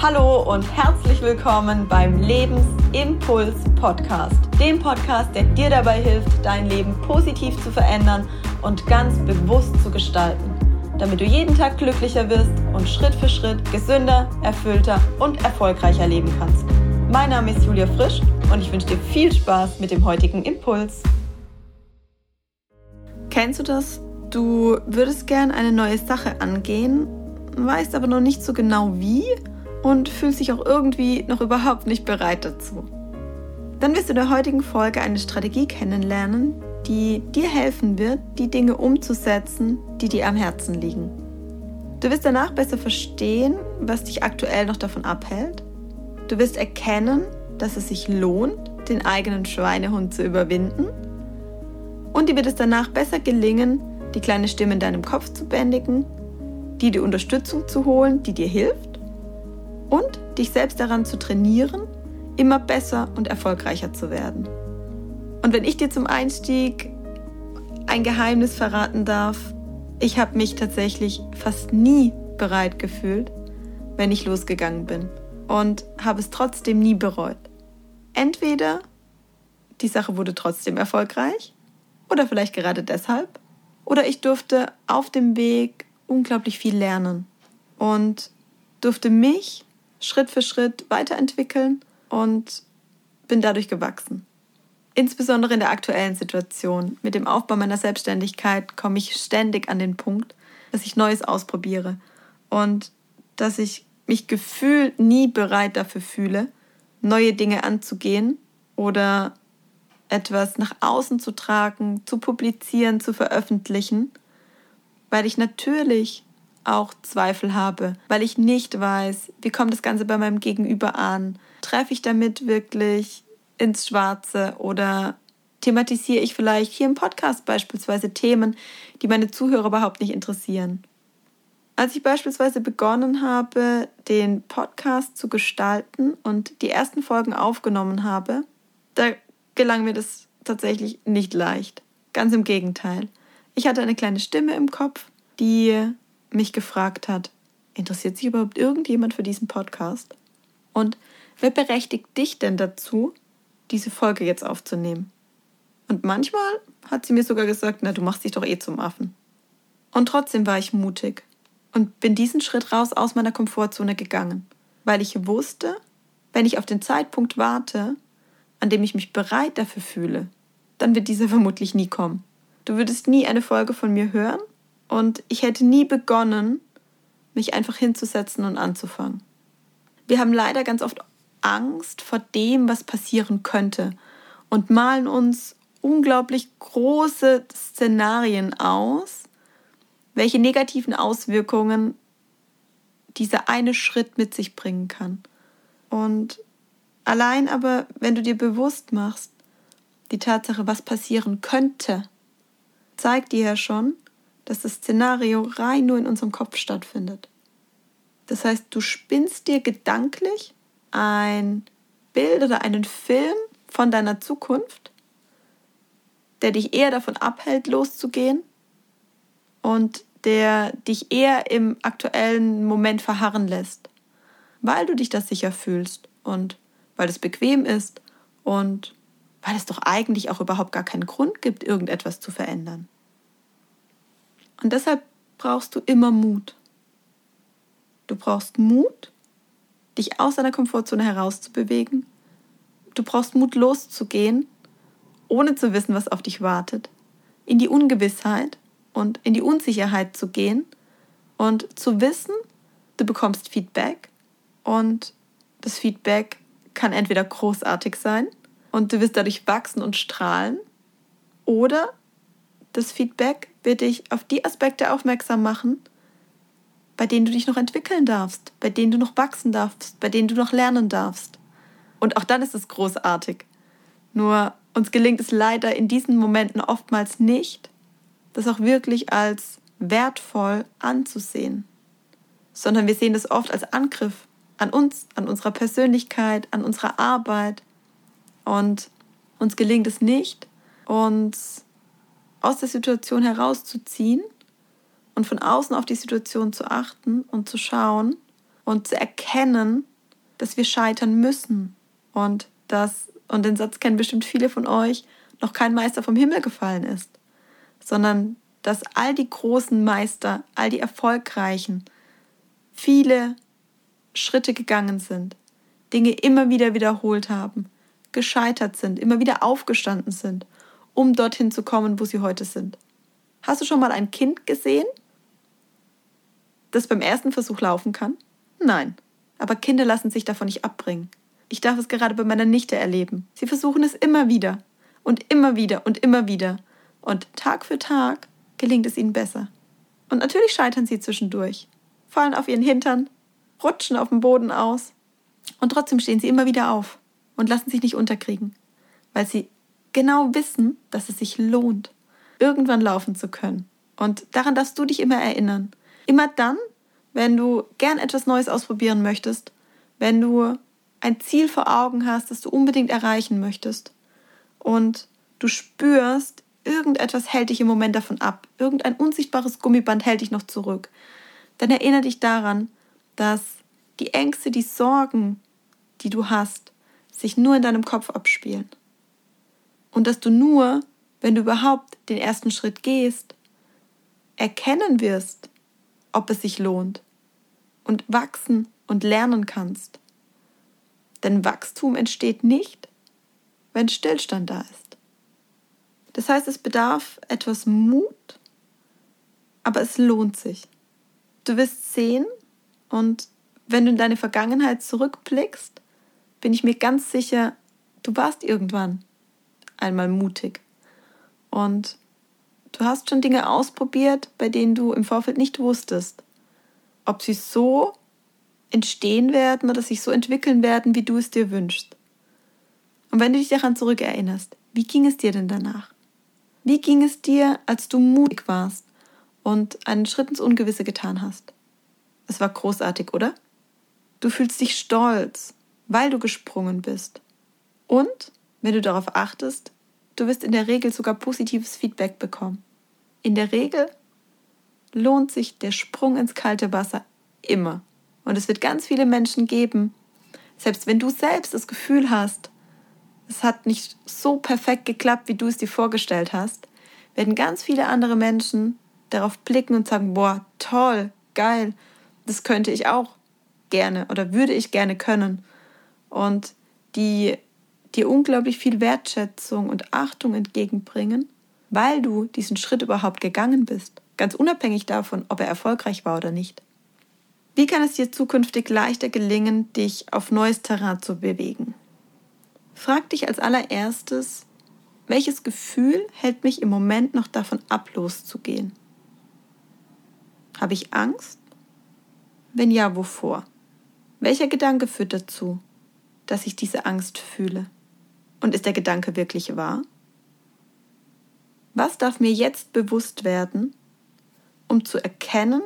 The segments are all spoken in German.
Hallo und herzlich willkommen beim Lebensimpuls Podcast, dem Podcast, der dir dabei hilft, dein Leben positiv zu verändern und ganz bewusst zu gestalten, damit du jeden Tag glücklicher wirst und Schritt für Schritt gesünder, erfüllter und erfolgreicher leben kannst. Mein Name ist Julia Frisch und ich wünsche dir viel Spaß mit dem heutigen Impuls. Kennst du das? Du würdest gern eine neue Sache angehen, weißt aber noch nicht so genau wie und fühlst dich auch irgendwie noch überhaupt nicht bereit dazu. Dann wirst du in der heutigen Folge eine Strategie kennenlernen, die dir helfen wird, die Dinge umzusetzen, die dir am Herzen liegen. Du wirst danach besser verstehen, was dich aktuell noch davon abhält. Du wirst erkennen, dass es sich lohnt, den eigenen Schweinehund zu überwinden. Und dir wird es danach besser gelingen, die kleine Stimme in deinem Kopf zu bändigen, dir die Unterstützung zu holen, die dir hilft und dich selbst daran zu trainieren, immer besser und erfolgreicher zu werden. Und wenn ich dir zum Einstieg ein Geheimnis verraten darf, ich habe mich tatsächlich fast nie bereit gefühlt, wenn ich losgegangen bin und habe es trotzdem nie bereut. Entweder die Sache wurde trotzdem erfolgreich oder vielleicht gerade deshalb oder ich durfte auf dem Weg unglaublich viel lernen und durfte mich Schritt für Schritt weiterentwickeln und bin dadurch gewachsen. Insbesondere in der aktuellen Situation mit dem Aufbau meiner Selbstständigkeit komme ich ständig an den Punkt, dass ich Neues ausprobiere und dass ich mich gefühlt nie bereit dafür fühle, neue Dinge anzugehen oder etwas nach außen zu tragen, zu publizieren, zu veröffentlichen, weil ich natürlich auch Zweifel habe, weil ich nicht weiß, wie kommt das Ganze bei meinem Gegenüber an? Treffe ich damit wirklich ins Schwarze oder thematisiere ich vielleicht hier im Podcast beispielsweise Themen, die meine Zuhörer überhaupt nicht interessieren? Als ich beispielsweise begonnen habe, den Podcast zu gestalten und die ersten Folgen aufgenommen habe, da gelang mir das tatsächlich nicht leicht. Ganz im Gegenteil. Ich hatte eine kleine Stimme im Kopf, die mich gefragt hat, interessiert sich überhaupt irgendjemand für diesen Podcast? Und wer berechtigt dich denn dazu, diese Folge jetzt aufzunehmen? Und manchmal hat sie mir sogar gesagt, na, du machst dich doch eh zum Affen. Und trotzdem war ich mutig und bin diesen Schritt raus aus meiner Komfortzone gegangen, weil ich wusste, wenn ich auf den Zeitpunkt warte, an dem ich mich bereit dafür fühle, dann wird dieser vermutlich nie kommen. Du würdest nie eine Folge von mir hören und ich hätte nie begonnen, mich einfach hinzusetzen und anzufangen. Wir haben leider ganz oft Angst vor dem, was passieren könnte und malen uns unglaublich große Szenarien aus, welche negativen Auswirkungen dieser eine Schritt mit sich bringen kann. Und allein aber, wenn du dir bewusst machst, die Tatsache, was passieren könnte, zeigt dir ja schon, dass das Szenario rein nur in unserem Kopf stattfindet. Das heißt, du spinnst dir gedanklich ein Bild oder einen Film von deiner Zukunft, der dich eher davon abhält, loszugehen und der dich eher im aktuellen Moment verharren lässt, weil du dich das sicher fühlst und weil es bequem ist und weil es doch eigentlich auch überhaupt gar keinen Grund gibt, irgendetwas zu verändern. Und deshalb brauchst du immer Mut. Du brauchst Mut, dich aus deiner Komfortzone herauszubewegen. Du brauchst Mut, loszugehen, ohne zu wissen, was auf dich wartet. In die Ungewissheit und in die Unsicherheit zu gehen und zu wissen, du bekommst Feedback und das Feedback kann entweder großartig sein und du wirst dadurch wachsen und strahlen oder das Feedback wird dich auf die Aspekte aufmerksam machen, bei denen du dich noch entwickeln darfst, bei denen du noch wachsen darfst, bei denen du noch lernen darfst. Und auch dann ist es großartig. Nur uns gelingt es leider in diesen Momenten oftmals nicht, das auch wirklich als wertvoll anzusehen, sondern wir sehen es oft als Angriff an uns, an unserer Persönlichkeit, an unserer Arbeit. Und uns gelingt es nicht, uns aus der Situation herauszuziehen und von außen auf die Situation zu achten und zu schauen und zu erkennen, dass wir scheitern müssen und dass, und den Satz kennen bestimmt viele von euch, noch kein Meister vom Himmel gefallen ist, sondern dass all die großen Meister, all die Erfolgreichen, viele Schritte gegangen sind, Dinge immer wieder wiederholt haben, gescheitert sind, immer wieder aufgestanden sind, um dorthin zu kommen, wo sie heute sind. Hast du schon mal ein Kind gesehen, das beim ersten Versuch laufen kann? Nein. Aber Kinder lassen sich davon nicht abbringen. Ich darf es gerade bei meiner Nichte erleben. Sie versuchen es immer wieder und immer wieder und immer wieder. Und Tag für Tag gelingt es ihnen besser. Und natürlich scheitern sie zwischendurch, fallen auf ihren Hintern, rutschen auf dem Boden aus. Und trotzdem stehen sie immer wieder auf und lassen sich nicht unterkriegen, weil sie genau wissen, dass es sich lohnt, irgendwann laufen zu können. Und daran darfst du dich immer erinnern. Immer dann, wenn du gern etwas Neues ausprobieren möchtest, wenn du ein Ziel vor Augen hast, das du unbedingt erreichen möchtest und du spürst, irgendetwas hält dich im Moment davon ab, irgendein unsichtbares Gummiband hält dich noch zurück, dann erinnere dich daran, dass die Ängste, die Sorgen, die du hast, sich nur in deinem Kopf abspielen. Und dass du nur, wenn du überhaupt den ersten Schritt gehst, erkennen wirst, ob es sich lohnt und wachsen und lernen kannst. Denn Wachstum entsteht nicht, wenn Stillstand da ist. Das heißt, es bedarf etwas Mut, aber es lohnt sich. Du wirst sehen und wenn du in deine Vergangenheit zurückblickst, bin ich mir ganz sicher, du warst irgendwann einmal mutig. Und du hast schon Dinge ausprobiert, bei denen du im Vorfeld nicht wusstest, ob sie so entstehen werden oder sich so entwickeln werden, wie du es dir wünschst. Und wenn du dich daran zurückerinnerst, wie ging es dir denn danach? Wie ging es dir, als du mutig warst und einen Schritt ins Ungewisse getan hast? Es war großartig, oder? Du fühlst dich stolz, weil du gesprungen bist. Und, wenn du darauf achtest, du wirst in der Regel sogar positives Feedback bekommen. In der Regel lohnt sich der Sprung ins kalte Wasser immer. Und es wird ganz viele Menschen geben, selbst wenn du selbst das Gefühl hast, es hat nicht so perfekt geklappt, wie du es dir vorgestellt hast, werden ganz viele andere Menschen darauf blicken und sagen, boah, toll, geil, das könnte ich auch gerne oder würde ich gerne können. Und die dir unglaublich viel Wertschätzung und Achtung entgegenbringen, weil du diesen Schritt überhaupt gegangen bist, ganz unabhängig davon, ob er erfolgreich war oder nicht. Wie kann es dir zukünftig leichter gelingen, dich auf neues Terrain zu bewegen? Frag dich als allererstes, welches Gefühl hält mich im Moment noch davon ab, loszugehen? Habe ich Angst? Wenn ja, wovor? Welcher Gedanke führt dazu, dass ich diese Angst fühle? Und ist der Gedanke wirklich wahr? Was darf mir jetzt bewusst werden, um zu erkennen,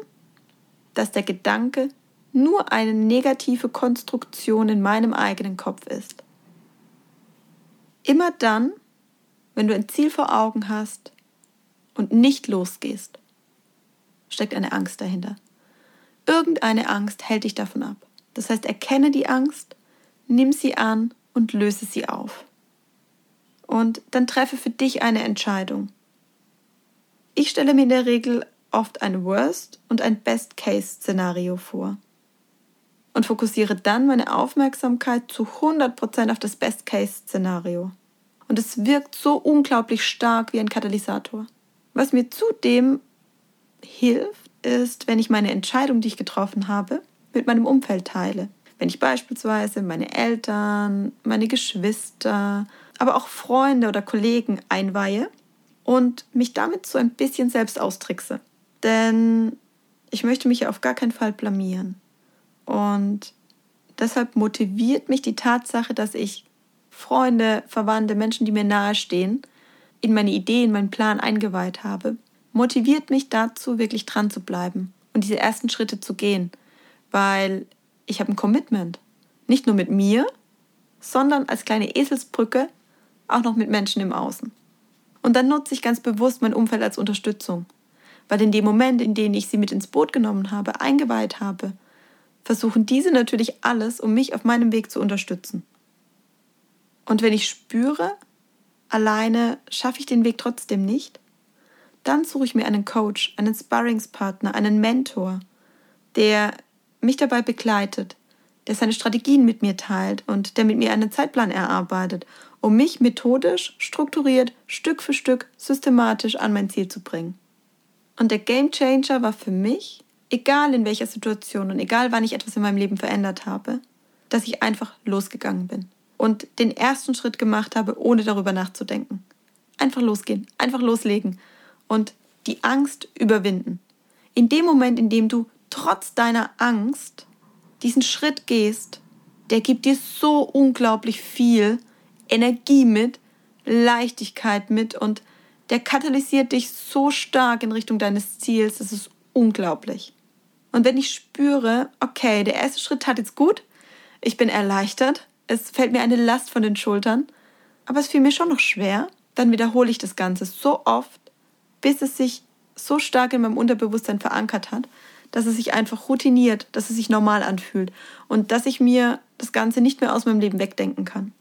dass der Gedanke nur eine negative Konstruktion in meinem eigenen Kopf ist? Immer dann, wenn du ein Ziel vor Augen hast und nicht losgehst, steckt eine Angst dahinter. Irgendeine Angst hält dich davon ab. Das heißt, erkenne die Angst, nimm sie an und löse sie auf. Und dann treffe für dich eine Entscheidung. Ich stelle mir in der Regel oft ein Worst- und ein Best-Case-Szenario vor und fokussiere dann meine Aufmerksamkeit zu 100% auf das Best-Case-Szenario. Und es wirkt so unglaublich stark wie ein Katalysator. Was mir zudem hilft, ist, wenn ich meine Entscheidung, die ich getroffen habe, mit meinem Umfeld teile. Wenn ich beispielsweise meine Eltern, meine Geschwister, aber auch Freunde oder Kollegen einweihe und mich damit so ein bisschen selbst austrickse. Denn ich möchte mich ja auf gar keinen Fall blamieren. Und deshalb motiviert mich die Tatsache, dass ich Freunde, Verwandte, Menschen, die mir nahestehen, in meine Ideen, meinen Plan eingeweiht habe, motiviert mich dazu, wirklich dran zu bleiben und diese ersten Schritte zu gehen, weil ich habe ein Commitment. Nicht nur mit mir, sondern als kleine Eselsbrücke auch noch mit Menschen im Außen. Und dann nutze ich ganz bewusst mein Umfeld als Unterstützung, weil in dem Moment, in dem ich sie mit ins Boot genommen habe, eingeweiht habe, versuchen diese natürlich alles, um mich auf meinem Weg zu unterstützen. Und wenn ich spüre, alleine schaffe ich den Weg trotzdem nicht, dann suche ich mir einen Coach, einen Sparringspartner, einen Mentor, der mich dabei begleitet, der seine Strategien mit mir teilt und der mit mir einen Zeitplan erarbeitet, um mich methodisch, strukturiert, Stück für Stück, systematisch an mein Ziel zu bringen. Und der Game Changer war für mich, egal in welcher Situation und egal wann ich etwas in meinem Leben verändert habe, dass ich einfach losgegangen bin und den ersten Schritt gemacht habe, ohne darüber nachzudenken. Einfach losgehen, einfach loslegen und die Angst überwinden. In dem Moment, in dem du trotz deiner Angst diesen Schritt gehst, der gibt dir so unglaublich viel Energie mit, Leichtigkeit mit und der katalysiert dich so stark in Richtung deines Ziels, das ist unglaublich. Und wenn ich spüre, okay, der erste Schritt hat jetzt gut, ich bin erleichtert, es fällt mir eine Last von den Schultern, aber es fiel mir schon noch schwer, dann wiederhole ich das Ganze so oft, bis es sich so stark in meinem Unterbewusstsein verankert hat, dass es sich einfach routiniert, dass es sich normal anfühlt und dass ich mir das Ganze nicht mehr aus meinem Leben wegdenken kann.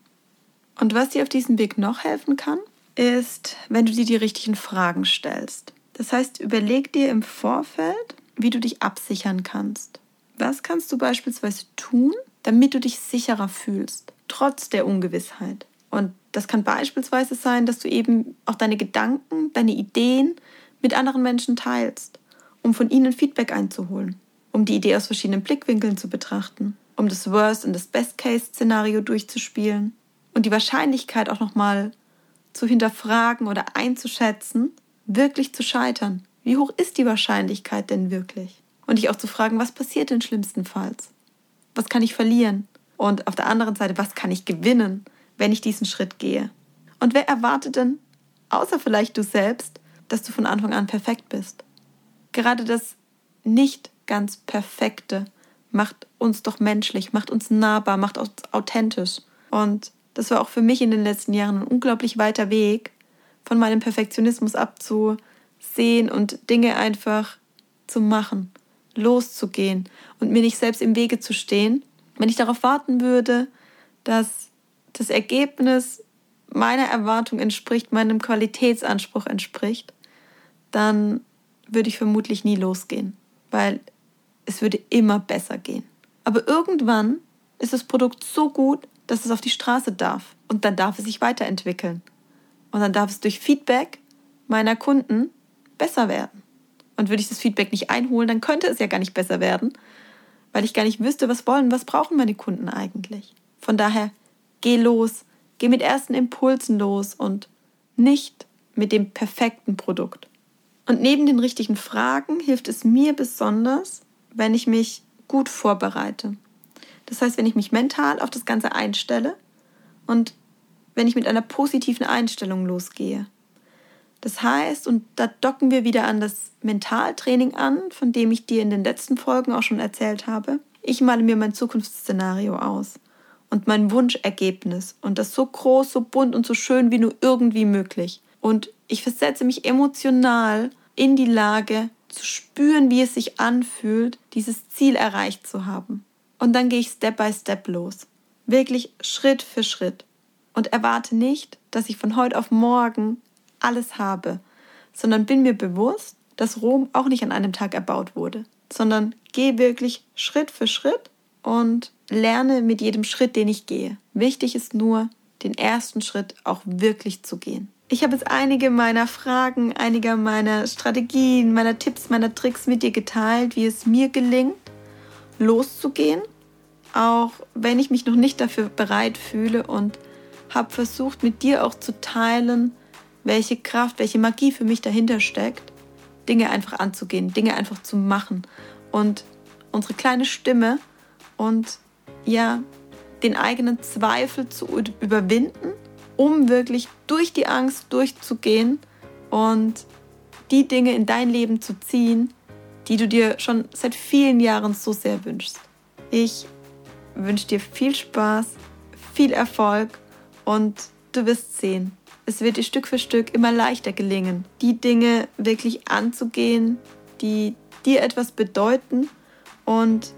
Und was dir auf diesem Weg noch helfen kann, ist, wenn du dir die richtigen Fragen stellst. Das heißt, überleg dir im Vorfeld, wie du dich absichern kannst. Was kannst du beispielsweise tun, damit du dich sicherer fühlst, trotz der Ungewissheit? Und das kann beispielsweise sein, dass du eben auch deine Gedanken, deine Ideen mit anderen Menschen teilst um von ihnen Feedback einzuholen, um die Idee aus verschiedenen Blickwinkeln zu betrachten, um das Worst- und das Best-Case-Szenario durchzuspielen und die Wahrscheinlichkeit auch nochmal zu hinterfragen oder einzuschätzen, wirklich zu scheitern. Wie hoch ist die Wahrscheinlichkeit denn wirklich? Und dich auch zu fragen, was passiert denn schlimmstenfalls? Was kann ich verlieren? Und auf der anderen Seite, was kann ich gewinnen, wenn ich diesen Schritt gehe? Und wer erwartet denn, außer vielleicht du selbst, dass du von Anfang an perfekt bist? Gerade das nicht ganz Perfekte macht uns doch menschlich, macht uns nahbar, macht uns authentisch. Und das war auch für mich in den letzten Jahren ein unglaublich weiter Weg, von meinem Perfektionismus abzusehen und Dinge einfach zu machen, loszugehen und mir nicht selbst im Wege zu stehen. Wenn ich darauf warten würde, dass das Ergebnis meiner Erwartung entspricht, meinem Qualitätsanspruch entspricht, dann würde ich vermutlich nie losgehen, weil es würde immer besser gehen. Aber irgendwann ist das Produkt so gut, dass es auf die Straße darf und dann darf es sich weiterentwickeln. Und dann darf es durch Feedback meiner Kunden besser werden. Und würde ich das Feedback nicht einholen, dann könnte es ja gar nicht besser werden, weil ich gar nicht wüsste, was wollen, was brauchen meine Kunden eigentlich. Von daher, geh los, geh mit ersten Impulsen los und nicht mit dem perfekten Produkt. Und neben den richtigen Fragen hilft es mir besonders, wenn ich mich gut vorbereite. Das heißt, wenn ich mich mental auf das Ganze einstelle und wenn ich mit einer positiven Einstellung losgehe. Das heißt, und da docken wir wieder an das Mentaltraining an, von dem ich dir in den letzten Folgen auch schon erzählt habe. Ich male mir mein Zukunftsszenario aus und mein Wunschergebnis und das so groß, so bunt und so schön wie nur irgendwie möglich. Und ich versetze mich emotional in die Lage zu spüren, wie es sich anfühlt, dieses Ziel erreicht zu haben. Und dann gehe ich Step by Step los. Wirklich Schritt für Schritt. Und erwarte nicht, dass ich von heute auf morgen alles habe, sondern bin mir bewusst, dass Rom auch nicht an einem Tag erbaut wurde, sondern gehe wirklich Schritt für Schritt und lerne mit jedem Schritt, den ich gehe. Wichtig ist nur, den ersten Schritt auch wirklich zu gehen. Ich habe jetzt einige meiner Fragen, einige meiner Strategien, meiner Tipps, meiner Tricks mit dir geteilt, wie es mir gelingt, loszugehen, auch wenn ich mich noch nicht dafür bereit fühle und habe versucht, mit dir auch zu teilen, welche Kraft, welche Magie für mich dahinter steckt, Dinge einfach anzugehen, Dinge einfach zu machen und unsere kleine Stimme und ja, den eigenen Zweifel zu überwinden um wirklich durch die Angst durchzugehen und die Dinge in dein Leben zu ziehen, die du dir schon seit vielen Jahren so sehr wünschst. Ich wünsche dir viel Spaß, viel Erfolg und du wirst sehen, es wird dir Stück für Stück immer leichter gelingen, die Dinge wirklich anzugehen, die dir etwas bedeuten und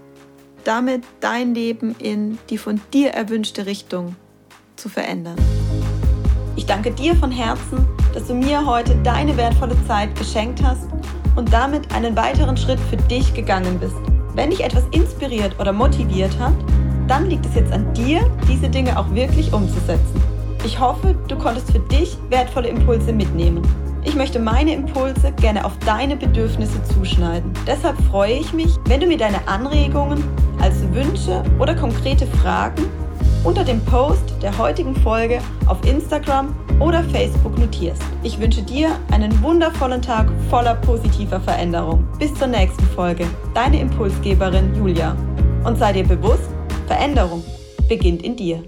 damit dein Leben in die von dir erwünschte Richtung zu verändern. Ich danke dir von Herzen, dass du mir heute deine wertvolle Zeit geschenkt hast und damit einen weiteren Schritt für dich gegangen bist. Wenn dich etwas inspiriert oder motiviert hat, dann liegt es jetzt an dir, diese Dinge auch wirklich umzusetzen. Ich hoffe, du konntest für dich wertvolle Impulse mitnehmen. Ich möchte meine Impulse gerne auf deine Bedürfnisse zuschneiden. Deshalb freue ich mich, wenn du mir deine Anregungen als Wünsche oder konkrete Fragen unter dem Post der heutigen Folge auf Instagram oder Facebook notierst. Ich wünsche dir einen wundervollen Tag voller positiver Veränderung. Bis zur nächsten Folge. Deine Impulsgeberin Julia. Und sei dir bewusst, Veränderung beginnt in dir.